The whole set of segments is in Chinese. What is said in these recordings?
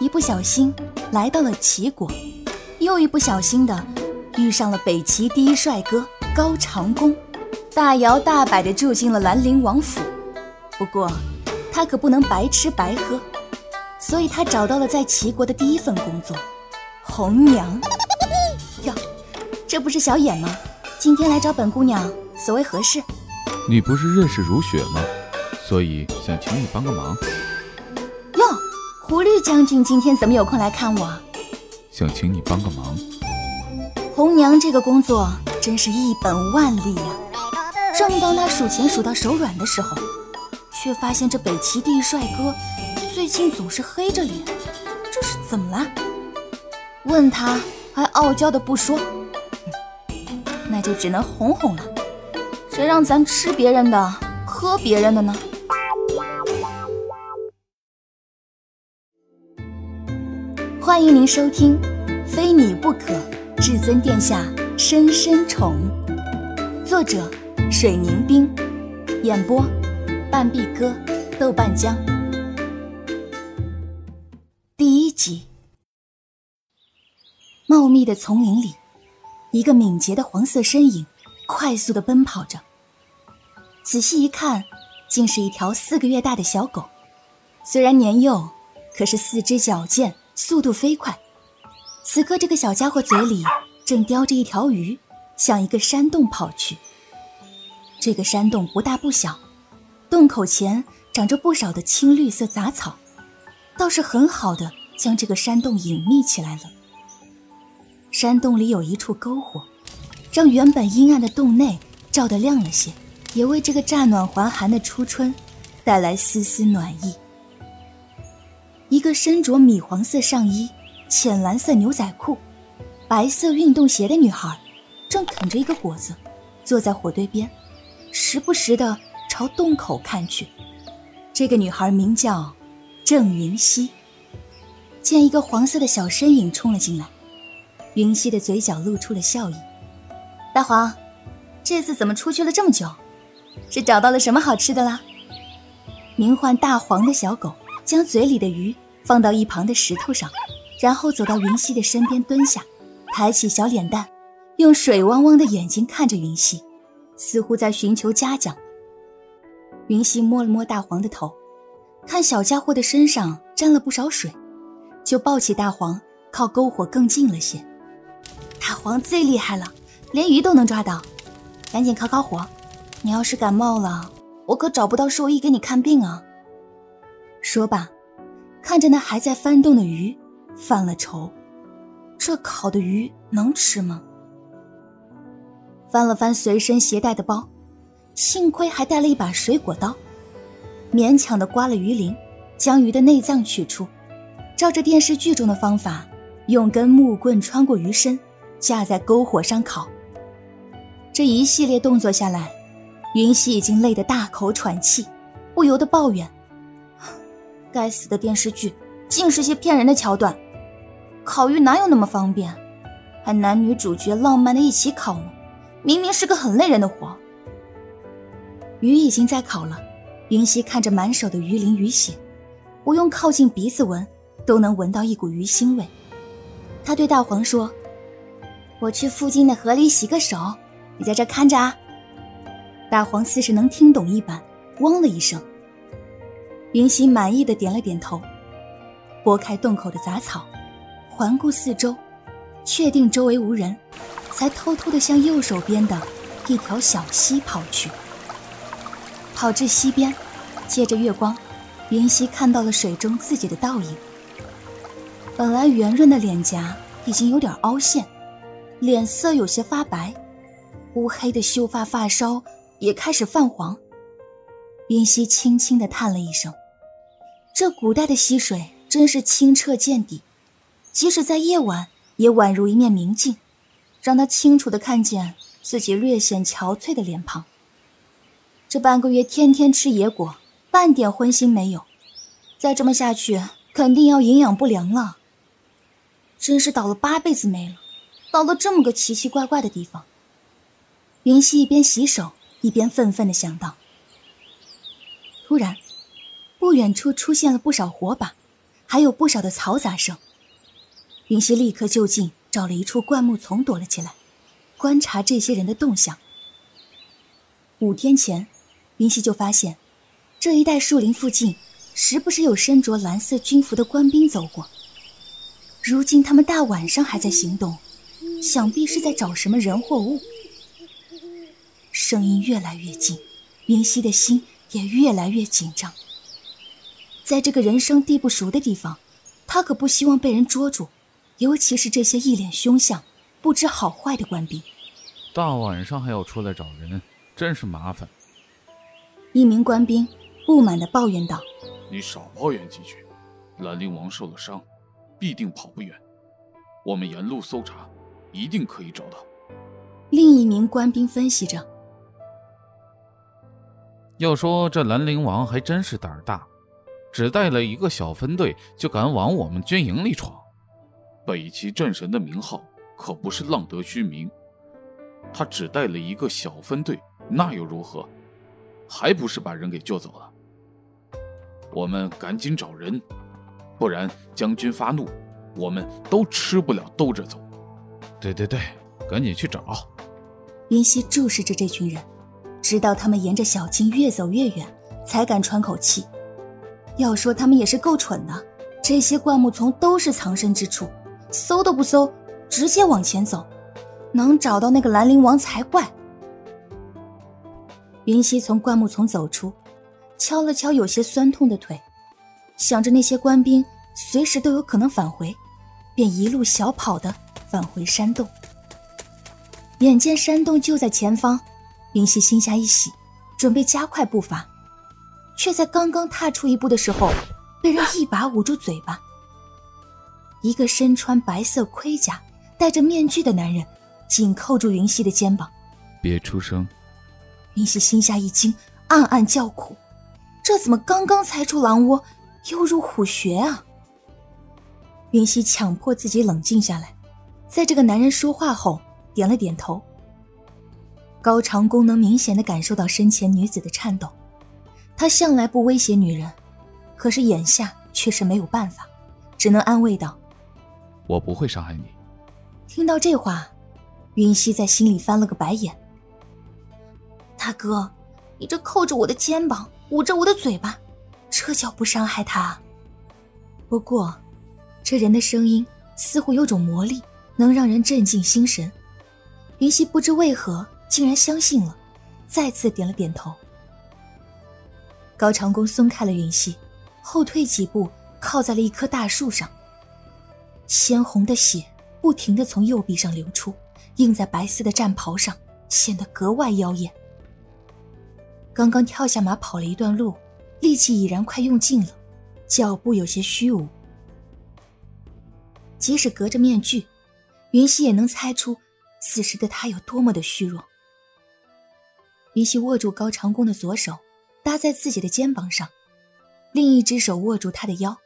一不小心来到了齐国，又一不小心的遇上了北齐第一帅哥高长恭，大摇大摆的住进了兰陵王府。不过，他可不能白吃白喝，所以他找到了在齐国的第一份工作——红娘。哟，这不是小野吗？今天来找本姑娘，所谓何事？你不是认识如雪吗？所以想请你帮个忙。哟，狐狸将军今天怎么有空来看我？想请你帮个忙。红娘这个工作真是一本万利呀！正当他数钱数到手软的时候，却发现这北齐第一帅哥最近总是黑着脸，这是怎么了？问他还傲娇的不说，那就只能哄哄了。谁让咱吃别人的，喝别人的呢？欢迎您收听《非你不可》，至尊殿下深深宠，作者水凝冰，演播半壁哥、豆瓣酱。第一集，茂密的丛林里，一个敏捷的黄色身影快速的奔跑着。仔细一看，竟是一条四个月大的小狗，虽然年幼，可是四肢矫健。速度飞快，此刻这个小家伙嘴里正叼着一条鱼，向一个山洞跑去。这个山洞不大不小，洞口前长着不少的青绿色杂草，倒是很好的将这个山洞隐秘起来了。山洞里有一处篝火，让原本阴暗的洞内照得亮了些，也为这个乍暖还寒的初春带来丝丝暖意。一个身着米黄色上衣、浅蓝色牛仔裤、白色运动鞋的女孩，正啃着一个果子，坐在火堆边，时不时的朝洞口看去。这个女孩名叫郑云溪。见一个黄色的小身影冲了进来，云溪的嘴角露出了笑意：“大黄，这次怎么出去了这么久？是找到了什么好吃的啦？”名唤大黄的小狗。将嘴里的鱼放到一旁的石头上，然后走到云溪的身边蹲下，抬起小脸蛋，用水汪汪的眼睛看着云溪，似乎在寻求嘉奖。云溪摸了摸大黄的头，看小家伙的身上沾了不少水，就抱起大黄靠篝火更近了些。大黄最厉害了，连鱼都能抓到，赶紧烤烤火。你要是感冒了，我可找不到兽医给你看病啊。说罢，看着那还在翻动的鱼，犯了愁：这烤的鱼能吃吗？翻了翻随身携带的包，幸亏还带了一把水果刀，勉强的刮了鱼鳞，将鱼的内脏取出，照着电视剧中的方法，用根木棍穿过鱼身，架在篝火上烤。这一系列动作下来，云溪已经累得大口喘气，不由得抱怨。该死的电视剧，尽是些骗人的桥段。烤鱼哪有那么方便？还男女主角浪漫的一起烤呢，明明是个很累人的活。鱼已经在烤了，云溪看着满手的鱼鳞鱼血，不用靠近鼻子闻，都能闻到一股鱼腥味。他对大黄说：“我去附近的河里洗个手，你在这看着啊。”大黄似是能听懂一般，汪了一声。云溪满意的点了点头，拨开洞口的杂草，环顾四周，确定周围无人，才偷偷的向右手边的一条小溪跑去。跑至溪边，借着月光，云溪看到了水中自己的倒影。本来圆润的脸颊已经有点凹陷，脸色有些发白，乌黑的秀发发梢也开始泛黄。云溪轻轻地叹了一声：“这古代的溪水真是清澈见底，即使在夜晚也宛如一面明镜，让他清楚的看见自己略显憔悴的脸庞。这半个月天天吃野果，半点荤腥没有，再这么下去肯定要营养不良了。真是倒了八辈子霉了，倒到这么个奇奇怪怪的地方。”云溪一边洗手一边愤愤的想到。突然，不远处出现了不少火把，还有不少的嘈杂声。云溪立刻就近找了一处灌木丛躲了起来，观察这些人的动向。五天前，云溪就发现这一带树林附近时不时有身着蓝色军服的官兵走过。如今他们大晚上还在行动，想必是在找什么人或物。声音越来越近，云溪的心也越来越紧张。在这个人生地不熟的地方，他可不希望被人捉住。尤其是这些一脸凶相、不知好坏的官兵，大晚上还要出来找人，真是麻烦。一名官兵不满的抱怨道：“你少抱怨几句。兰陵王受了伤，必定跑不远。我们沿路搜查，一定可以找到。”另一名官兵分析着：“要说这兰陵王还真是胆儿大，只带了一个小分队就敢往我们军营里闯。”北齐战神的名号可不是浪得虚名，他只带了一个小分队，那又如何？还不是把人给救走了？我们赶紧找人，不然将军发怒，我们都吃不了兜着走。对对对，赶紧去找。云溪注视着这群人，直到他们沿着小径越走越远，才敢喘口气。要说他们也是够蠢的，这些灌木丛都是藏身之处。搜都不搜，直接往前走，能找到那个兰陵王才怪。云溪从灌木丛走出，敲了敲有些酸痛的腿，想着那些官兵随时都有可能返回，便一路小跑的返回山洞。眼见山洞就在前方，云溪心下一喜，准备加快步伐，却在刚刚踏出一步的时候，被人一把捂住嘴巴。一个身穿白色盔甲、戴着面具的男人，紧扣住云溪的肩膀。别出声！云溪心下一惊，暗暗叫苦：这怎么刚刚才出狼窝，又入虎穴啊？云溪强迫自己冷静下来，在这个男人说话后，点了点头。高长恭能明显的感受到身前女子的颤抖，他向来不威胁女人，可是眼下却是没有办法，只能安慰道。我不会伤害你。听到这话，云溪在心里翻了个白眼。大哥，你这扣着我的肩膀，捂着我的嘴巴，这叫不伤害他？不过，这人的声音似乎有种魔力，能让人镇静心神。云溪不知为何竟然相信了，再次点了点头。高长恭松开了云溪，后退几步，靠在了一棵大树上。鲜红的血不停地从右臂上流出，映在白色的战袍上，显得格外妖艳。刚刚跳下马跑了一段路，力气已然快用尽了，脚步有些虚无。即使隔着面具，云溪也能猜出此时的他有多么的虚弱。云溪握住高长恭的左手，搭在自己的肩膀上，另一只手握住他的腰。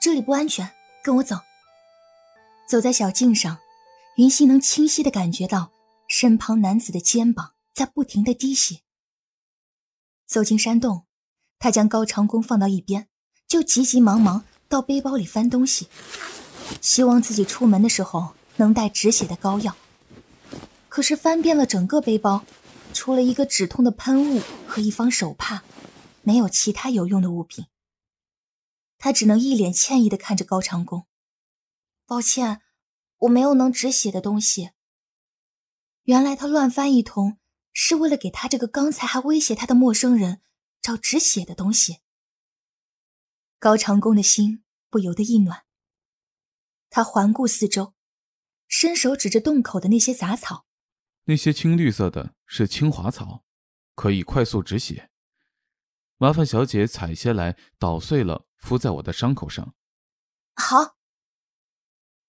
这里不安全。跟我走。走在小径上，云溪能清晰的感觉到身旁男子的肩膀在不停的滴血。走进山洞，他将高长恭放到一边，就急急忙忙到背包里翻东西，希望自己出门的时候能带止血的膏药。可是翻遍了整个背包，除了一个止痛的喷雾和一方手帕，没有其他有用的物品。他只能一脸歉意的看着高长恭，抱歉，我没有能止血的东西。原来他乱翻一通，是为了给他这个刚才还威胁他的陌生人找止血的东西。高长恭的心不由得一暖。他环顾四周，伸手指着洞口的那些杂草，那些青绿色的是青华草，可以快速止血。麻烦小姐采些来捣碎了。敷在我的伤口上。好。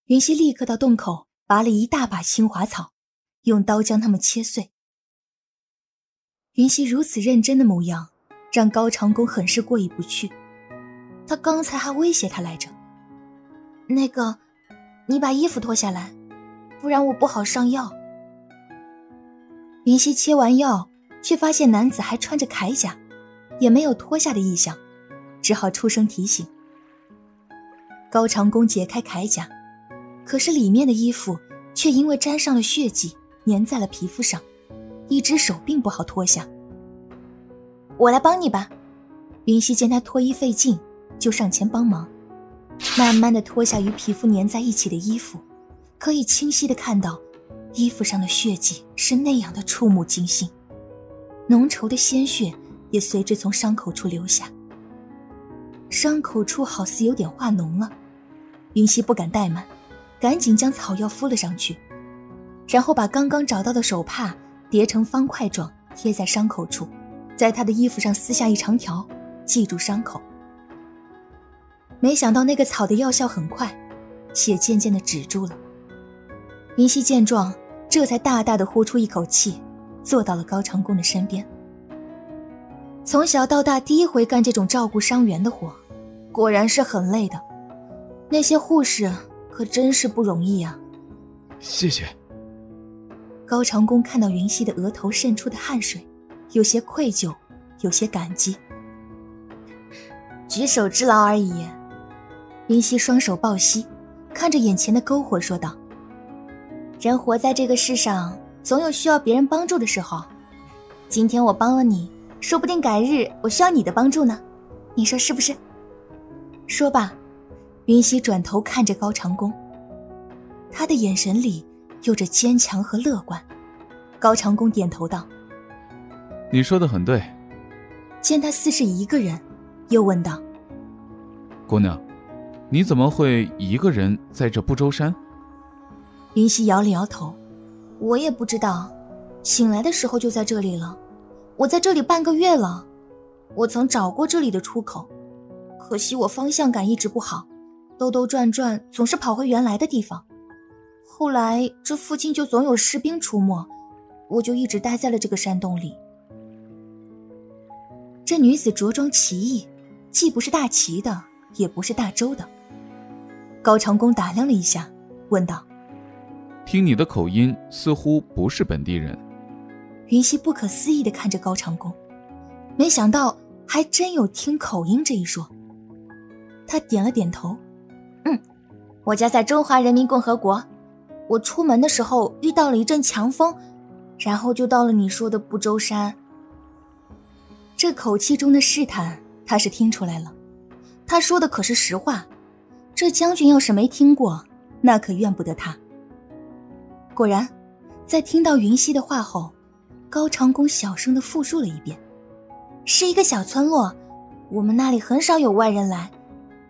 云溪立刻到洞口拔了一大把青华草，用刀将它们切碎。云溪如此认真的模样，让高长恭很是过意不去。他刚才还威胁他来着。那个，你把衣服脱下来，不然我不好上药。云溪切完药，却发现男子还穿着铠甲，也没有脱下的意向。只好出声提醒：“高长恭解开铠甲，可是里面的衣服却因为沾上了血迹，粘在了皮肤上，一只手并不好脱下。我来帮你吧。云溪见他脱衣费劲，就上前帮忙，慢慢的脱下与皮肤粘在一起的衣服，可以清晰的看到，衣服上的血迹是那样的触目惊心，浓稠的鲜血也随之从伤口处流下。伤口处好似有点化脓了，云溪不敢怠慢，赶紧将草药敷了上去，然后把刚刚找到的手帕叠成方块状贴在伤口处，在他的衣服上撕下一长条。系住伤口。没想到那个草的药效很快，血渐渐的止住了。云溪见状，这才大大的呼出一口气，坐到了高长恭的身边。从小到大第一回干这种照顾伤员的活，果然是很累的。那些护士可真是不容易啊！谢谢。高长恭看到云溪的额头渗出的汗水，有些愧疚，有些感激。举手之劳而已。云溪双手抱膝，看着眼前的篝火说道：“人活在这个世上，总有需要别人帮助的时候。今天我帮了你，说不定改日我需要你的帮助呢。你说是不是？”说吧，云溪转头看着高长恭，他的眼神里有着坚强和乐观。高长恭点头道：“你说的很对。”见他似是一个人。又问道：“姑娘，你怎么会一个人在这不周山？”云溪摇了摇头：“我也不知道，醒来的时候就在这里了。我在这里半个月了，我曾找过这里的出口，可惜我方向感一直不好，兜兜转转总是跑回原来的地方。后来这附近就总有士兵出没，我就一直待在了这个山洞里。”这女子着装奇异。既不是大齐的，也不是大周的。高长恭打量了一下，问道：“听你的口音，似乎不是本地人。”云溪不可思议的看着高长恭，没想到还真有听口音这一说。他点了点头：“嗯，我家在中华人民共和国。我出门的时候遇到了一阵强风，然后就到了你说的不周山。”这口气中的试探。他是听出来了，他说的可是实话。这将军要是没听过，那可怨不得他。果然，在听到云溪的话后，高长恭小声的复述了一遍：“是一个小村落，我们那里很少有外人来。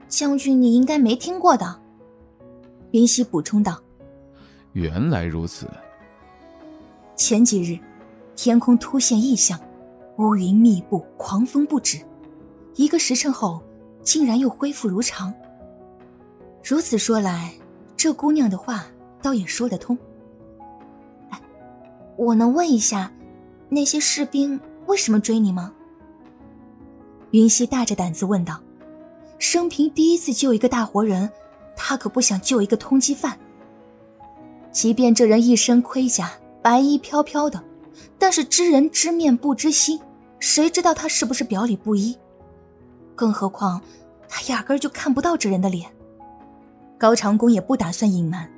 将军，你应该没听过的。”云溪补充道：“原来如此。”前几日，天空突现异象，乌云密布，狂风不止。一个时辰后，竟然又恢复如常。如此说来，这姑娘的话倒也说得通。我能问一下，那些士兵为什么追你吗？云溪大着胆子问道。生平第一次救一个大活人，他可不想救一个通缉犯。即便这人一身盔甲，白衣飘飘的，但是知人知面不知心，谁知道他是不是表里不一？更何况，他压根就看不到这人的脸。高长恭也不打算隐瞒。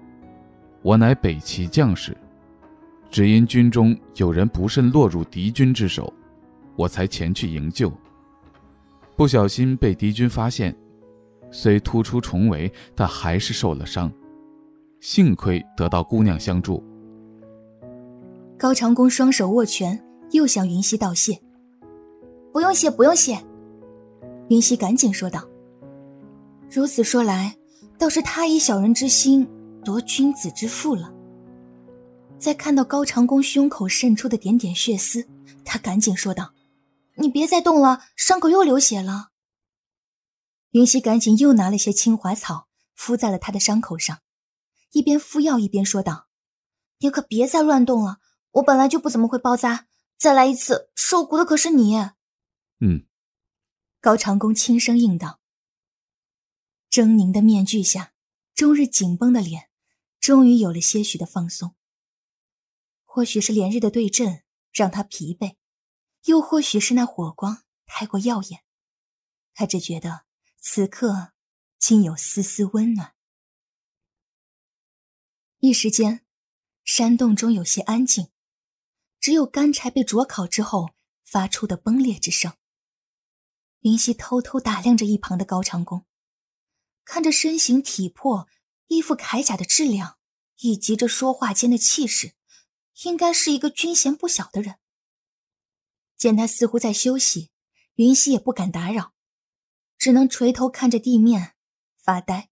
我乃北齐将士，只因军中有人不慎落入敌军之手，我才前去营救。不小心被敌军发现，虽突出重围，但还是受了伤。幸亏得到姑娘相助。高长恭双手握拳，又向云溪道谢：“不用谢，不用谢。”云溪赶紧说道：“如此说来，倒是他以小人之心夺君子之腹了。”在看到高长恭胸口渗出的点点血丝，他赶紧说道：“你别再动了，伤口又流血了。”云溪赶紧又拿了些青花草敷在了他的伤口上，一边敷药一边说道：“你可别再乱动了，我本来就不怎么会包扎，再来一次受苦的可是你。”嗯。高长恭轻声应道：“狰狞的面具下，终日紧绷的脸，终于有了些许的放松。或许是连日的对阵让他疲惫，又或许是那火光太过耀眼，他只觉得此刻竟有丝丝温暖。一时间，山洞中有些安静，只有干柴被灼烤之后发出的崩裂之声。云溪偷偷打量着一旁的高长恭，看着身形体魄、衣服铠甲的质量，以及这说话间的气势，应该是一个军衔不小的人。见他似乎在休息，云溪也不敢打扰，只能垂头看着地面发呆。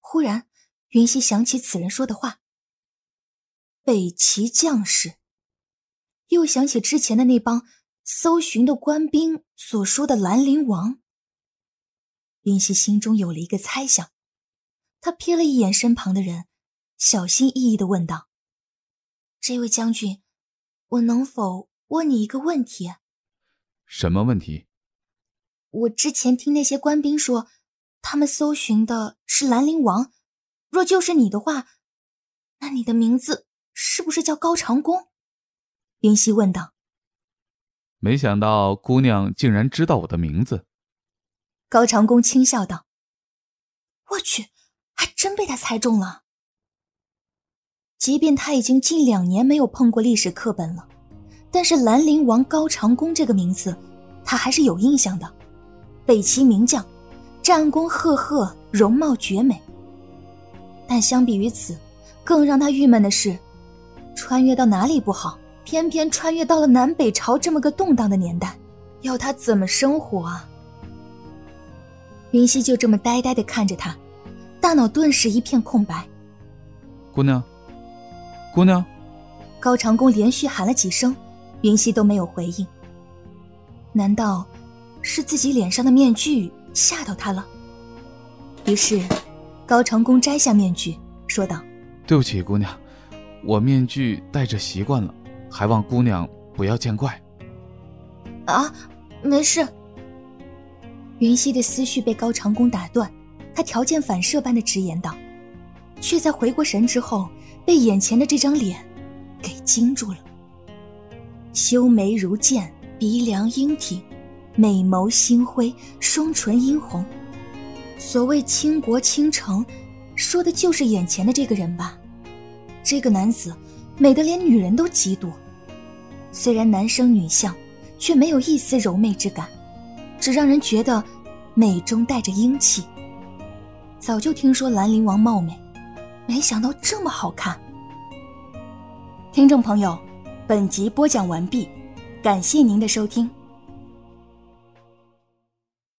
忽然，云溪想起此人说的话：“北齐将士。”又想起之前的那帮搜寻的官兵所说的兰陵王。云溪心中有了一个猜想，他瞥了一眼身旁的人，小心翼翼的问道：“这位将军，我能否？”问你一个问题，什么问题？我之前听那些官兵说，他们搜寻的是兰陵王。若就是你的话，那你的名字是不是叫高长恭？云溪问道。没想到姑娘竟然知道我的名字。高长恭轻笑道：“我去，还真被他猜中了。即便他已经近两年没有碰过历史课本了。”但是兰陵王高长恭这个名字，他还是有印象的。北齐名将，战功赫赫，容貌绝美。但相比于此，更让他郁闷的是，穿越到哪里不好，偏偏穿越到了南北朝这么个动荡的年代，要他怎么生活啊？云溪就这么呆呆的看着他，大脑顿时一片空白。姑娘，姑娘，高长恭连续喊了几声。云溪都没有回应，难道是自己脸上的面具吓到他了？于是，高长恭摘下面具，说道：“对不起，姑娘，我面具戴着习惯了，还望姑娘不要见怪。”啊，没事。云溪的思绪被高长恭打断，他条件反射般的直言道，却在回过神之后，被眼前的这张脸给惊住了。修眉如剑，鼻梁英挺，美眸星辉，双唇殷红。所谓倾国倾城，说的就是眼前的这个人吧？这个男子美得连女人都嫉妒。虽然男生女相，却没有一丝柔媚之感，只让人觉得美中带着英气。早就听说兰陵王貌美，没想到这么好看。听众朋友。本集播讲完毕，感谢您的收听。